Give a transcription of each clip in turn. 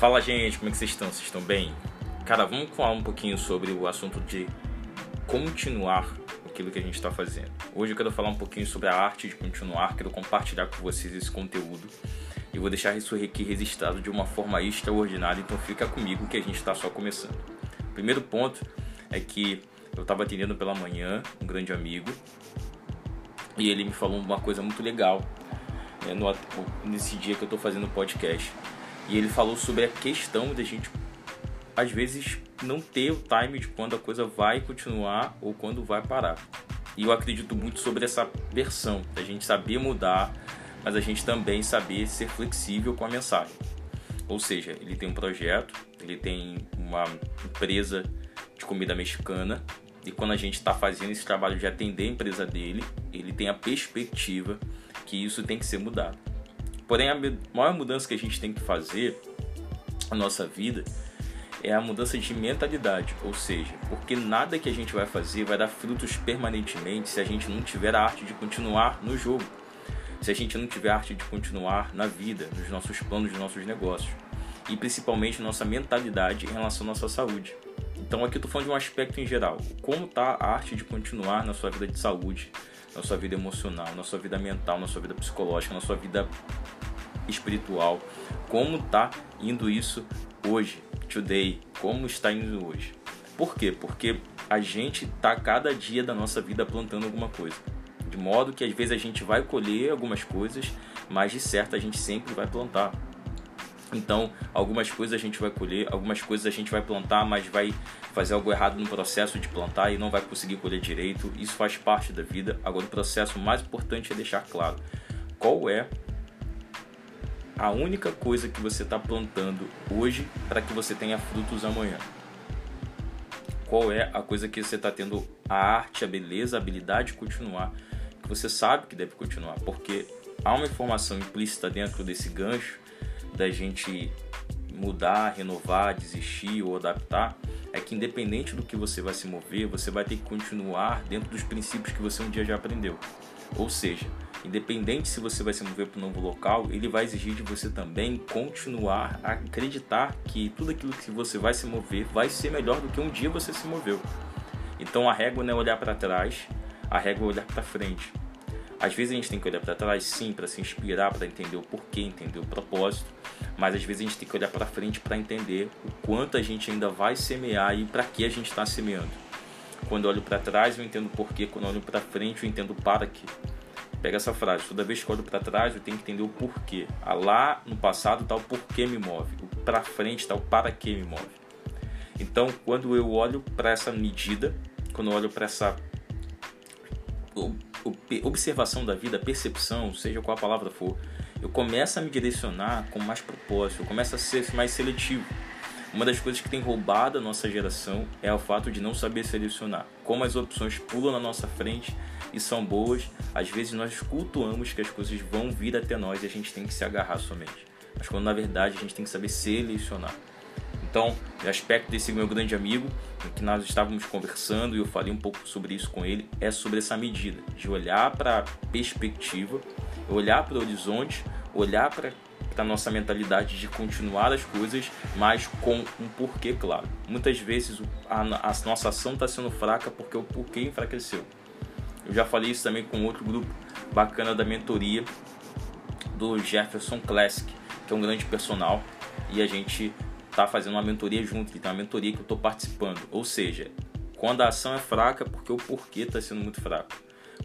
Fala gente, como é que vocês estão? Vocês estão bem? Cara, vamos falar um pouquinho sobre o assunto de continuar aquilo que a gente está fazendo. Hoje eu quero falar um pouquinho sobre a arte de continuar, quero compartilhar com vocês esse conteúdo e vou deixar isso aqui registrado de uma forma extraordinária, então fica comigo que a gente está só começando. Primeiro ponto é que eu estava atendendo pela manhã um grande amigo e ele me falou uma coisa muito legal né, no, nesse dia que eu estou fazendo o podcast. E ele falou sobre a questão da gente, às vezes, não ter o time de quando a coisa vai continuar ou quando vai parar. E eu acredito muito sobre essa versão, da gente saber mudar, mas a gente também saber ser flexível com a mensagem. Ou seja, ele tem um projeto, ele tem uma empresa de comida mexicana e quando a gente está fazendo esse trabalho de atender a empresa dele, ele tem a perspectiva que isso tem que ser mudado. Porém, a maior mudança que a gente tem que fazer na nossa vida é a mudança de mentalidade, ou seja, porque nada que a gente vai fazer vai dar frutos permanentemente se a gente não tiver a arte de continuar no jogo, se a gente não tiver a arte de continuar na vida, nos nossos planos, nos nossos negócios. E principalmente nossa mentalidade em relação à nossa saúde. Então aqui eu tô falando de um aspecto em geral, como tá a arte de continuar na sua vida de saúde, na sua vida emocional, na sua vida mental, na sua vida psicológica, na sua vida espiritual. Como está indo isso hoje, today? Como está indo hoje? Por quê? Porque a gente está cada dia da nossa vida plantando alguma coisa. De modo que às vezes a gente vai colher algumas coisas, mas de certo a gente sempre vai plantar. Então, algumas coisas a gente vai colher, algumas coisas a gente vai plantar, mas vai fazer algo errado no processo de plantar e não vai conseguir colher direito. Isso faz parte da vida. Agora, o processo mais importante é deixar claro qual é a única coisa que você está plantando hoje para que você tenha frutos amanhã. Qual é a coisa que você está tendo a arte, a beleza, a habilidade de continuar, que você sabe que deve continuar, porque há uma informação implícita dentro desse gancho da gente mudar, renovar, desistir ou adaptar, é que independente do que você vai se mover, você vai ter que continuar dentro dos princípios que você um dia já aprendeu. Ou seja, Independente se você vai se mover para um novo local, ele vai exigir de você também continuar a acreditar que tudo aquilo que você vai se mover vai ser melhor do que um dia você se moveu. Então a régua não é olhar para trás, a régua é olhar para frente. Às vezes a gente tem que olhar para trás, sim, para se inspirar, para entender o porquê, entender o propósito, mas às vezes a gente tem que olhar para frente para entender o quanto a gente ainda vai semear e para que a gente está semeando. Quando eu olho para trás, eu entendo o porquê, quando eu olho para frente, eu entendo para quê. Pega essa frase, toda vez que eu olho para trás, eu tenho que entender o porquê. A lá no passado está o porquê me move, o para frente está o para que me move. Então, quando eu olho para essa medida, quando eu olho para essa observação da vida, percepção, seja qual a palavra for, eu começo a me direcionar com mais propósito, eu começo a ser mais seletivo. Uma das coisas que tem roubado a nossa geração é o fato de não saber selecionar. Como as opções pulam na nossa frente e são boas, às vezes nós cultuamos que as coisas vão vir até nós e a gente tem que se agarrar somente. Mas quando na verdade a gente tem que saber selecionar. Então, o aspecto desse meu grande amigo, que nós estávamos conversando e eu falei um pouco sobre isso com ele, é sobre essa medida de olhar para a perspectiva, olhar para o horizonte, olhar para a nossa mentalidade de continuar as coisas, mas com um porquê claro. Muitas vezes a, a nossa ação está sendo fraca porque o porquê enfraqueceu. Eu já falei isso também com outro grupo bacana da mentoria do Jefferson Classic, que é um grande personal, e a gente está fazendo uma mentoria junto, que tem uma mentoria que eu estou participando. Ou seja, quando a ação é fraca, é porque o porquê está sendo muito fraco.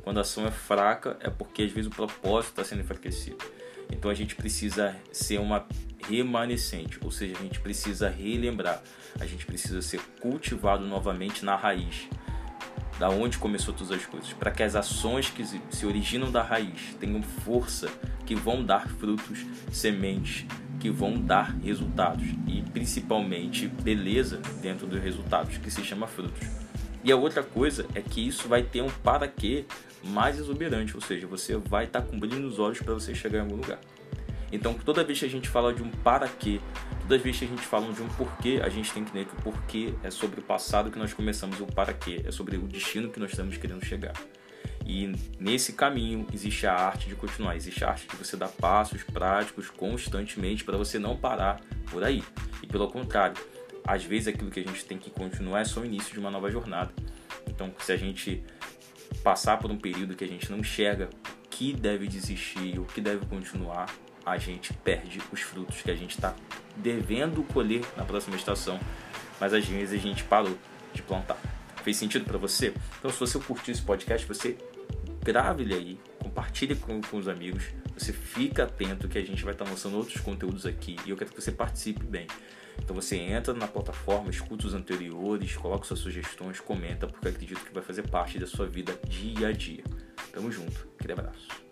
Quando a ação é fraca, é porque às vezes o propósito está sendo enfraquecido. Então a gente precisa ser uma remanescente, ou seja, a gente precisa relembrar, a gente precisa ser cultivado novamente na raiz, da onde começou todas as coisas, para que as ações que se originam da raiz tenham força, que vão dar frutos, sementes, que vão dar resultados e principalmente beleza dentro dos resultados, que se chama frutos. E a outra coisa é que isso vai ter um para quê mais exuberante, ou seja, você vai estar tá com brilho nos olhos para você chegar em algum lugar. Então, toda vez que a gente fala de um para quê, toda vez que a gente fala de um porquê, a gente tem que entender que o porquê é sobre o passado que nós começamos, o para quê é sobre o destino que nós estamos querendo chegar. E nesse caminho existe a arte de continuar, existe a arte de você dar passos práticos constantemente para você não parar por aí. E pelo contrário, às vezes aquilo que a gente tem que continuar é só o início de uma nova jornada. Então, se a gente passar por um período que a gente não enxerga o que deve desistir, o que deve continuar, a gente perde os frutos que a gente está devendo colher na próxima estação, mas às vezes a gente parou de plantar. Fez sentido para você? Então, se você curtiu esse podcast, você grave ele aí, compartilhe com, com os amigos, você fica atento que a gente vai estar tá lançando outros conteúdos aqui e eu quero que você participe bem. Então você entra na plataforma, escuta os anteriores, coloca suas sugestões, comenta, porque acredito que vai fazer parte da sua vida dia a dia. Tamo junto, aquele abraço.